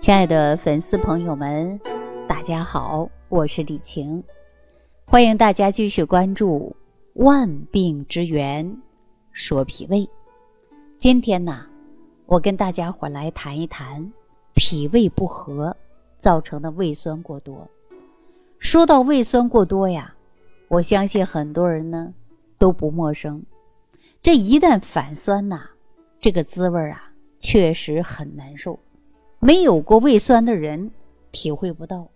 亲爱的粉丝朋友们，大家好，我是李晴，欢迎大家继续关注《万病之源》，说脾胃。今天呢，我跟大家伙来谈一谈脾胃不和造成的胃酸过多。说到胃酸过多呀，我相信很多人呢都不陌生。这一旦反酸呐，这个滋味啊，确实很难受。没有过胃酸的人体会不到，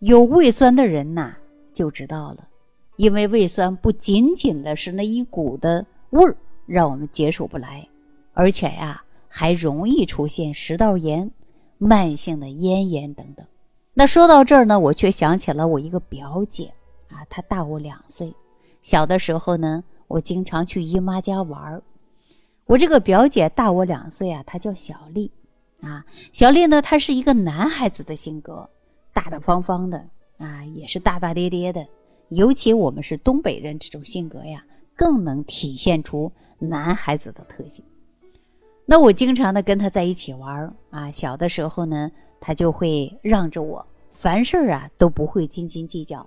有胃酸的人呐就知道了。因为胃酸不仅仅的是那一股的味儿让我们接受不来，而且呀还容易出现食道炎、慢性的咽炎等等。那说到这儿呢，我却想起了我一个表姐啊，她大我两岁。小的时候呢，我经常去姨妈家玩儿。我这个表姐大我两岁啊，她叫小丽。啊，小丽呢，她是一个男孩子的性格，大大方方的啊，也是大大咧咧的。尤其我们是东北人，这种性格呀，更能体现出男孩子的特性。那我经常的跟他在一起玩啊，小的时候呢，他就会让着我，凡事啊都不会斤斤计较。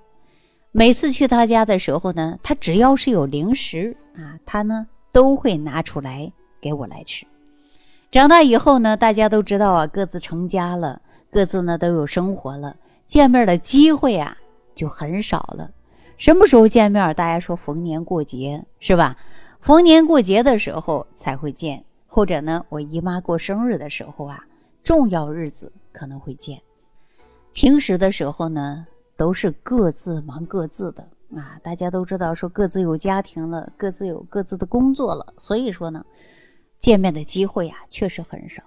每次去他家的时候呢，他只要是有零食啊，他呢都会拿出来给我来吃。长大以后呢，大家都知道啊，各自成家了，各自呢都有生活了，见面的机会啊就很少了。什么时候见面？大家说逢年过节是吧？逢年过节的时候才会见，或者呢，我姨妈过生日的时候啊，重要日子可能会见。平时的时候呢，都是各自忙各自的啊。大家都知道说各自有家庭了，各自有各自的工作了，所以说呢。见面的机会啊，确实很少。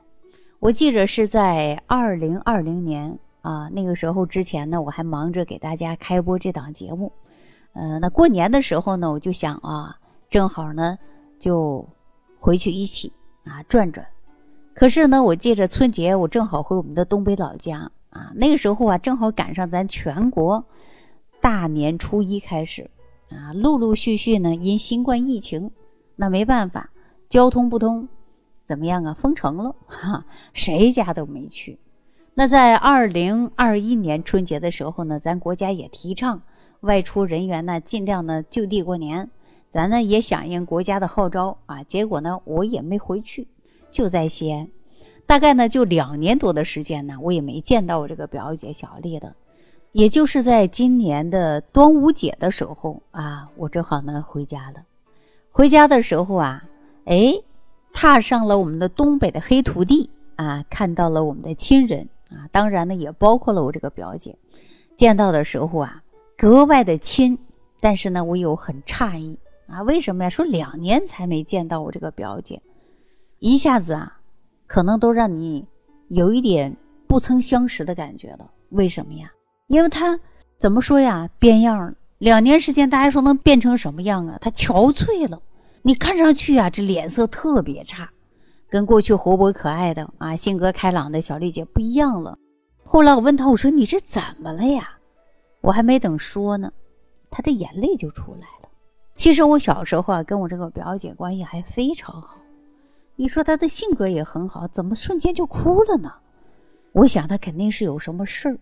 我记着是在二零二零年啊，那个时候之前呢，我还忙着给大家开播这档节目。呃，那过年的时候呢，我就想啊，正好呢就回去一起啊转转。可是呢，我借着春节我正好回我们的东北老家啊，那个时候啊，正好赶上咱全国大年初一开始啊，陆陆续续呢因新冠疫情，那没办法。交通不通，怎么样啊？封城了，哈，谁家都没去。那在二零二一年春节的时候呢，咱国家也提倡外出人员呢尽量呢就地过年，咱呢也响应国家的号召啊。结果呢，我也没回去，就在西安，大概呢就两年多的时间呢，我也没见到我这个表姐小丽的。也就是在今年的端午节的时候啊，我正好呢回家了。回家的时候啊。哎，踏上了我们的东北的黑土地啊，看到了我们的亲人啊，当然呢也包括了我这个表姐。见到的时候啊，格外的亲，但是呢，我有很诧异啊，为什么呀？说两年才没见到我这个表姐，一下子啊，可能都让你有一点不曾相识的感觉了。为什么呀？因为她怎么说呀？变样了。两年时间，大家说能变成什么样啊？她憔悴了。你看上去啊，这脸色特别差，跟过去活泼可爱的啊，性格开朗的小丽姐不一样了。后来我问她，我说你这怎么了呀？我还没等说呢，她这眼泪就出来了。其实我小时候啊，跟我这个表姐关系还非常好。你说她的性格也很好，怎么瞬间就哭了呢？我想她肯定是有什么事儿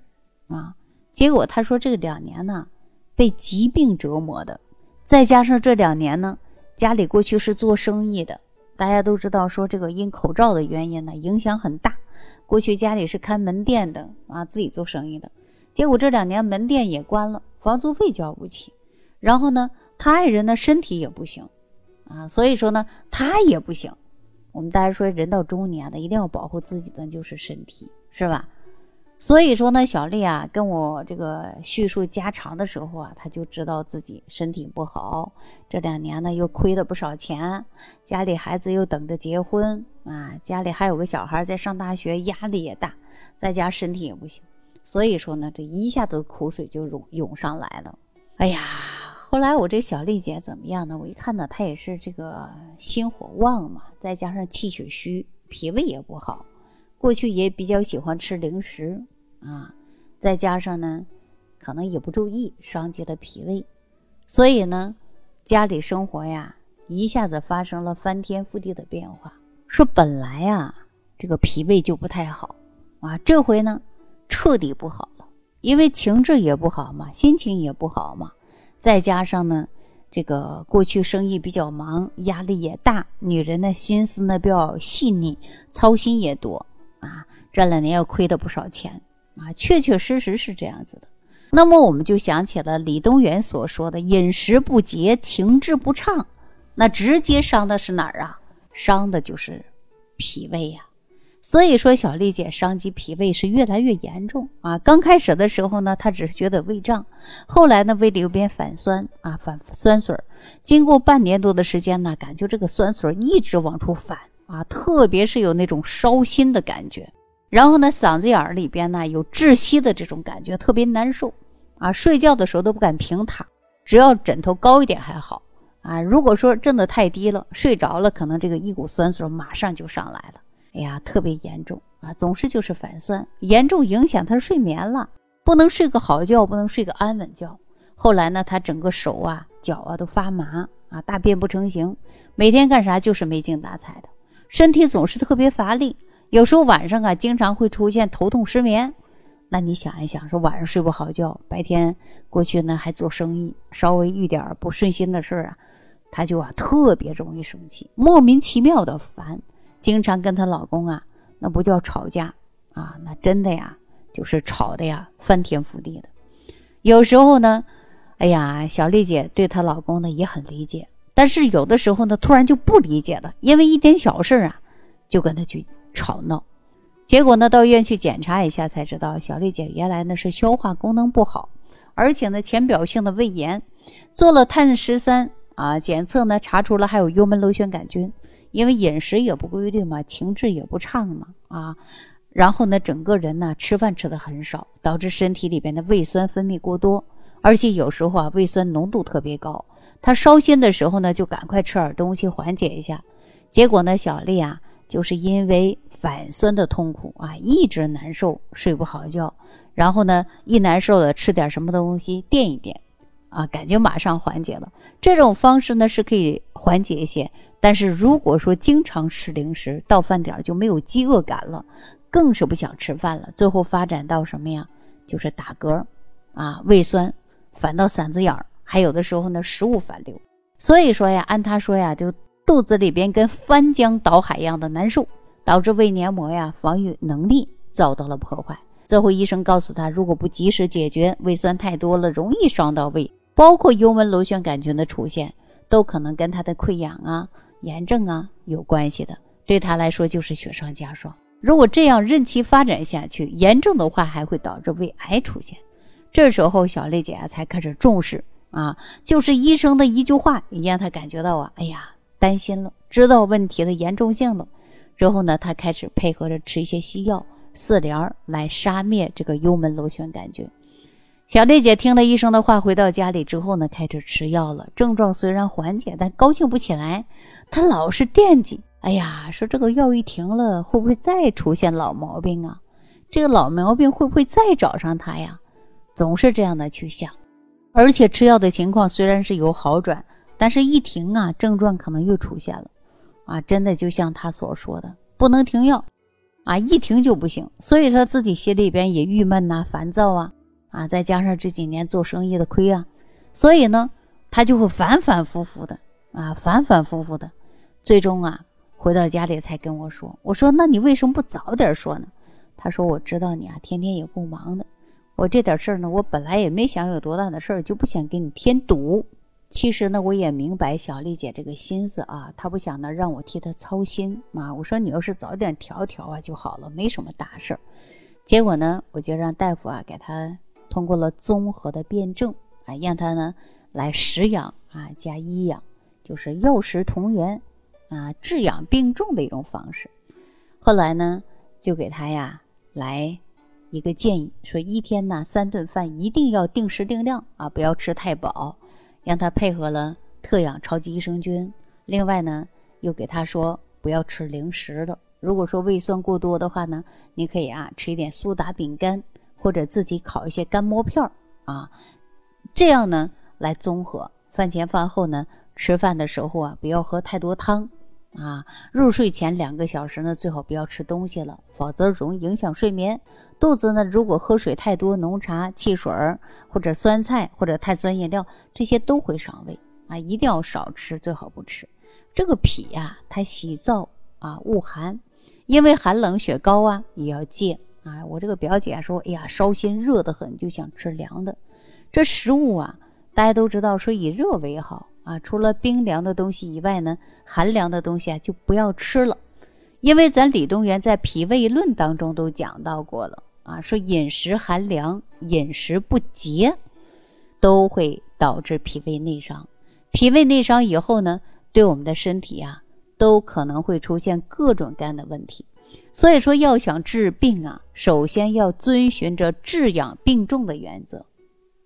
啊。结果她说这两年呢，被疾病折磨的，再加上这两年呢。家里过去是做生意的，大家都知道，说这个因口罩的原因呢，影响很大。过去家里是开门店的啊，自己做生意的，结果这两年门店也关了，房租费交不起。然后呢，他爱人呢身体也不行啊，所以说呢，他也不行。我们大家说，人到中年的一定要保护自己的就是身体，是吧？所以说呢，小丽啊，跟我这个叙述家常的时候啊，她就知道自己身体不好，这两年呢又亏了不少钱，家里孩子又等着结婚啊，家里还有个小孩在上大学，压力也大，在家身体也不行，所以说呢，这一下子苦水就涌涌上来了。哎呀，后来我这小丽姐怎么样呢？我一看呢，她也是这个心火旺嘛，再加上气血虚，脾胃也不好。过去也比较喜欢吃零食啊，再加上呢，可能也不注意，伤及了脾胃，所以呢，家里生活呀一下子发生了翻天覆地的变化。说本来啊，这个脾胃就不太好啊，这回呢彻底不好了，因为情志也不好嘛，心情也不好嘛，再加上呢，这个过去生意比较忙，压力也大，女人的心思呢比较细腻，操心也多，这两年又亏了不少钱啊，确确实实是这样子的。那么我们就想起了李东垣所说的“饮食不节，情志不畅”，那直接伤的是哪儿啊？伤的就是脾胃呀。所以说，小丽姐伤及脾胃是越来越严重啊。刚开始的时候呢，她只是觉得胃胀，后来呢，胃里有点反酸啊，反酸水儿。经过半年多的时间呢，感觉这个酸水一直往出反啊，特别是有那种烧心的感觉。然后呢，嗓子眼儿里边呢有窒息的这种感觉，特别难受，啊，睡觉的时候都不敢平躺，只要枕头高一点还好，啊，如果说真的太低了，睡着了，可能这个一股酸水马上就上来了，哎呀，特别严重。啊，总是就是反酸，严重影响他睡眠了，不能睡个好觉，不能睡个安稳觉。后来呢，他整个手啊、脚啊都发麻啊，大便不成形，每天干啥就是没精打采的，身体总是特别乏力。有时候晚上啊，经常会出现头痛失眠。那你想一想，说晚上睡不好觉，白天过去呢还做生意，稍微遇点不顺心的事儿啊，她就啊特别容易生气，莫名其妙的烦，经常跟她老公啊，那不叫吵架啊，那真的呀，就是吵的呀翻天覆地的。有时候呢，哎呀，小丽姐对她老公呢也很理解，但是有的时候呢，突然就不理解了，因为一点小事啊，就跟他去。吵闹，结果呢，到医院去检查一下，才知道小丽姐原来呢是消化功能不好，而且呢浅表性的胃炎，做了碳十三啊检测呢，查出了还有幽门螺旋杆菌，因为饮食也不规律嘛，情志也不畅嘛啊，然后呢，整个人呢吃饭吃的很少，导致身体里边的胃酸分泌过多，而且有时候啊胃酸浓度特别高，她烧心的时候呢，就赶快吃点东西缓解一下，结果呢，小丽啊就是因为。反酸的痛苦啊，一直难受，睡不好觉，然后呢，一难受了，吃点什么东西垫一垫，啊，感觉马上缓解了。这种方式呢是可以缓解一些，但是如果说经常吃零食，到饭点就没有饥饿感了，更是不想吃饭了。最后发展到什么呀？就是打嗝，啊，胃酸反到嗓子眼儿，还有的时候呢，食物反流。所以说呀，按他说呀，就肚子里边跟翻江倒海一样的难受。导致胃黏膜呀防御能力遭到了破坏。最后医生告诉他，如果不及时解决，胃酸太多了容易伤到胃，包括幽门螺旋杆菌的出现，都可能跟他的溃疡啊、炎症啊有关系的。对他来说就是雪上加霜。如果这样任其发展下去，严重的话还会导致胃癌出现。这时候小丽姐啊才开始重视啊，就是医生的一句话也让她感觉到啊，哎呀担心了，知道问题的严重性了。之后呢，他开始配合着吃一些西药、四联来杀灭这个幽门螺旋杆菌。小丽姐听了医生的话，回到家里之后呢，开始吃药了。症状虽然缓解，但高兴不起来。她老是惦记，哎呀，说这个药一停了，会不会再出现老毛病啊？这个老毛病会不会再找上她呀？总是这样的去想。而且吃药的情况虽然是有好转，但是一停啊，症状可能又出现了。啊，真的就像他所说的，不能停药，啊，一停就不行。所以他自己心里边也郁闷呐，烦躁啊，啊，再加上这几年做生意的亏啊，所以呢，他就会反反复复的啊，反反复复的，最终啊，回到家里才跟我说，我说那你为什么不早点说呢？他说我知道你啊，天天也够忙的，我这点事儿呢，我本来也没想有多大的事儿，就不想给你添堵。其实呢，我也明白小丽姐这个心思啊，她不想呢让我替她操心啊。我说你要是早点调调啊就好了，没什么大事儿。结果呢，我就让大夫啊给她通过了综合的辩证啊，让她呢来食养啊加医养，就是药食同源啊，治养并重的一种方式。后来呢，就给她呀来一个建议，说一天呢三顿饭一定要定时定量啊，不要吃太饱。让他配合了特养超级益生菌，另外呢，又给他说不要吃零食了。如果说胃酸过多的话呢，你可以啊吃一点苏打饼干，或者自己烤一些干馍片儿啊，这样呢来综合。饭前饭后呢，吃饭的时候啊，不要喝太多汤啊，入睡前两个小时呢，最好不要吃东西了，否则容易影响睡眠。肚子呢，如果喝水太多，浓茶、汽水儿或者酸菜或者碳酸饮料，这些都会伤胃啊，一定要少吃，最好不吃。这个脾呀，它喜燥啊，恶寒，因为寒冷血高啊，也要戒啊。我这个表姐说，哎呀，烧心热得很，就想吃凉的。这食物啊，大家都知道说以热为好啊，除了冰凉的东西以外呢，寒凉的东西啊就不要吃了，因为咱李东垣在《脾胃论》当中都讲到过了。啊，说饮食寒凉、饮食不节，都会导致脾胃内伤。脾胃内伤以后呢，对我们的身体啊，都可能会出现各种各样的问题。所以说，要想治病啊，首先要遵循着治养病重的原则。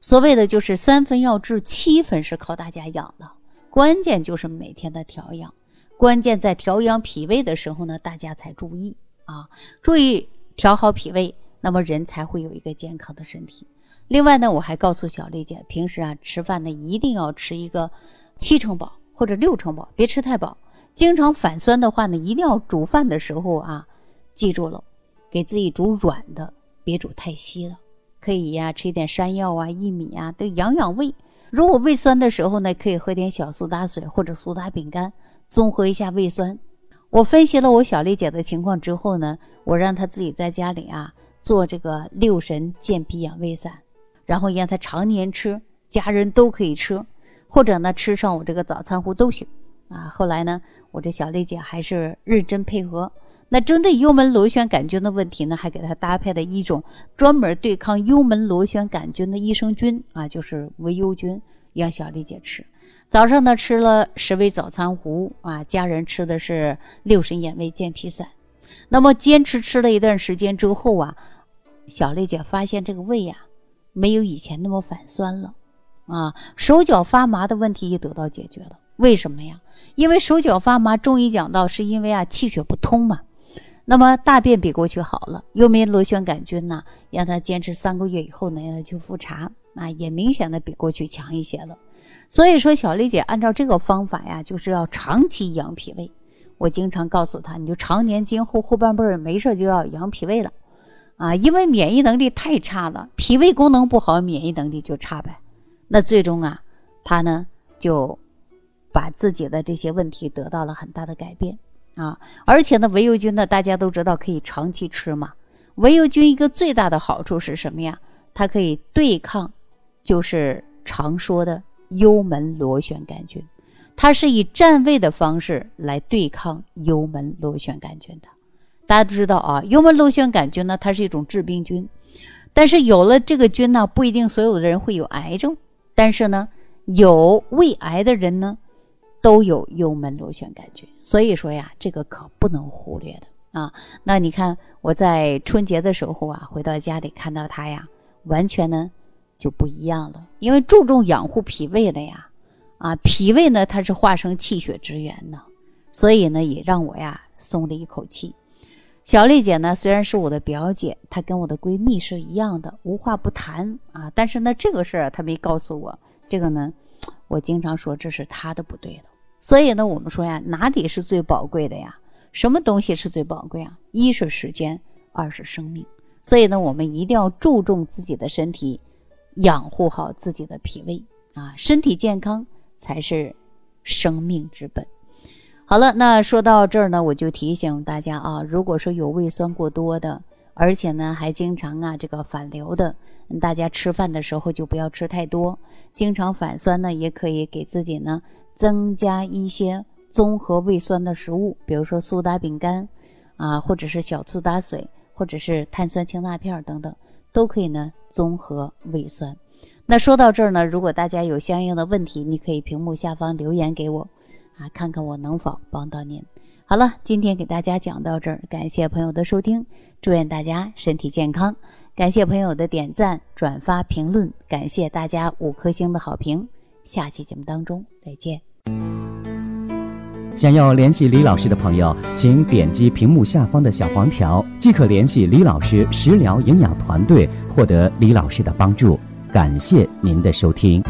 所谓的就是三分要治，七分是靠大家养的。关键就是每天的调养，关键在调养脾胃的时候呢，大家才注意啊，注意调好脾胃。那么人才会有一个健康的身体。另外呢，我还告诉小丽姐，平时啊吃饭呢一定要吃一个七成饱或者六成饱，别吃太饱。经常反酸的话呢，一定要煮饭的时候啊，记住了，给自己煮软的，别煮太稀的。可以呀，吃一点山药啊、薏米啊，都养养胃。如果胃酸的时候呢，可以喝点小苏打水或者苏打饼干，综合一下胃酸。我分析了我小丽姐的情况之后呢，我让她自己在家里啊。做这个六神健脾养胃散，然后让他常年吃，家人都可以吃，或者呢吃上我这个早餐糊都行啊。后来呢，我这小丽姐还是认真配合。那针对幽门螺旋杆菌的问题呢，还给她搭配了一种专门对抗幽门螺旋杆菌的益生菌啊，就是维优菌，让小丽姐吃。早上呢吃了十味早餐糊啊，家人吃的是六神养胃健脾散。那么坚持吃了一段时间之后啊。小丽姐发现这个胃呀，没有以前那么反酸了，啊，手脚发麻的问题也得到解决了。为什么呀？因为手脚发麻，中医讲到是因为啊气血不通嘛。那么大便比过去好了，幽门螺旋杆菌呢，让他坚持三个月以后呢，让他去复查，啊，也明显的比过去强一些了。所以说，小丽姐按照这个方法呀，就是要长期养脾胃。我经常告诉她，你就常年今后后半辈儿没事就要养脾胃了。啊，因为免疫能力太差了，脾胃功能不好，免疫能力就差呗。那最终啊，他呢就把自己的这些问题得到了很大的改变啊。而且呢，维优菌呢，大家都知道可以长期吃嘛。维优菌一个最大的好处是什么呀？它可以对抗，就是常说的幽门螺旋杆菌，它是以占位的方式来对抗幽门螺旋杆菌的。大家都知道啊，幽门螺旋杆菌呢，它是一种致病菌，但是有了这个菌呢，不一定所有的人会有癌症，但是呢，有胃癌的人呢，都有幽门螺旋杆菌，所以说呀，这个可不能忽略的啊。那你看我在春节的时候啊，回到家里看到他呀，完全呢就不一样了，因为注重养护脾胃了呀，啊，脾胃呢它是化生气血之源呢，所以呢也让我呀松了一口气。小丽姐呢，虽然是我的表姐，她跟我的闺蜜是一样的，无话不谈啊。但是呢，这个事儿她没告诉我。这个呢，我经常说这是她的不对了。所以呢，我们说呀，哪里是最宝贵的呀？什么东西是最宝贵啊？一是时间，二是生命。所以呢，我们一定要注重自己的身体，养护好自己的脾胃啊。身体健康才是生命之本。好了，那说到这儿呢，我就提醒大家啊，如果说有胃酸过多的，而且呢还经常啊这个反流的，大家吃饭的时候就不要吃太多。经常反酸呢，也可以给自己呢增加一些综合胃酸的食物，比如说苏打饼干啊，或者是小苏打水，或者是碳酸氢钠片等等，都可以呢综合胃酸。那说到这儿呢，如果大家有相应的问题，你可以屏幕下方留言给我。啊，看看我能否帮到您。好了，今天给大家讲到这儿，感谢朋友的收听，祝愿大家身体健康。感谢朋友的点赞、转发、评论，感谢大家五颗星的好评。下期节目当中再见。想要联系李老师的朋友，请点击屏幕下方的小黄条，即可联系李老师食疗营养团队，获得李老师的帮助。感谢您的收听。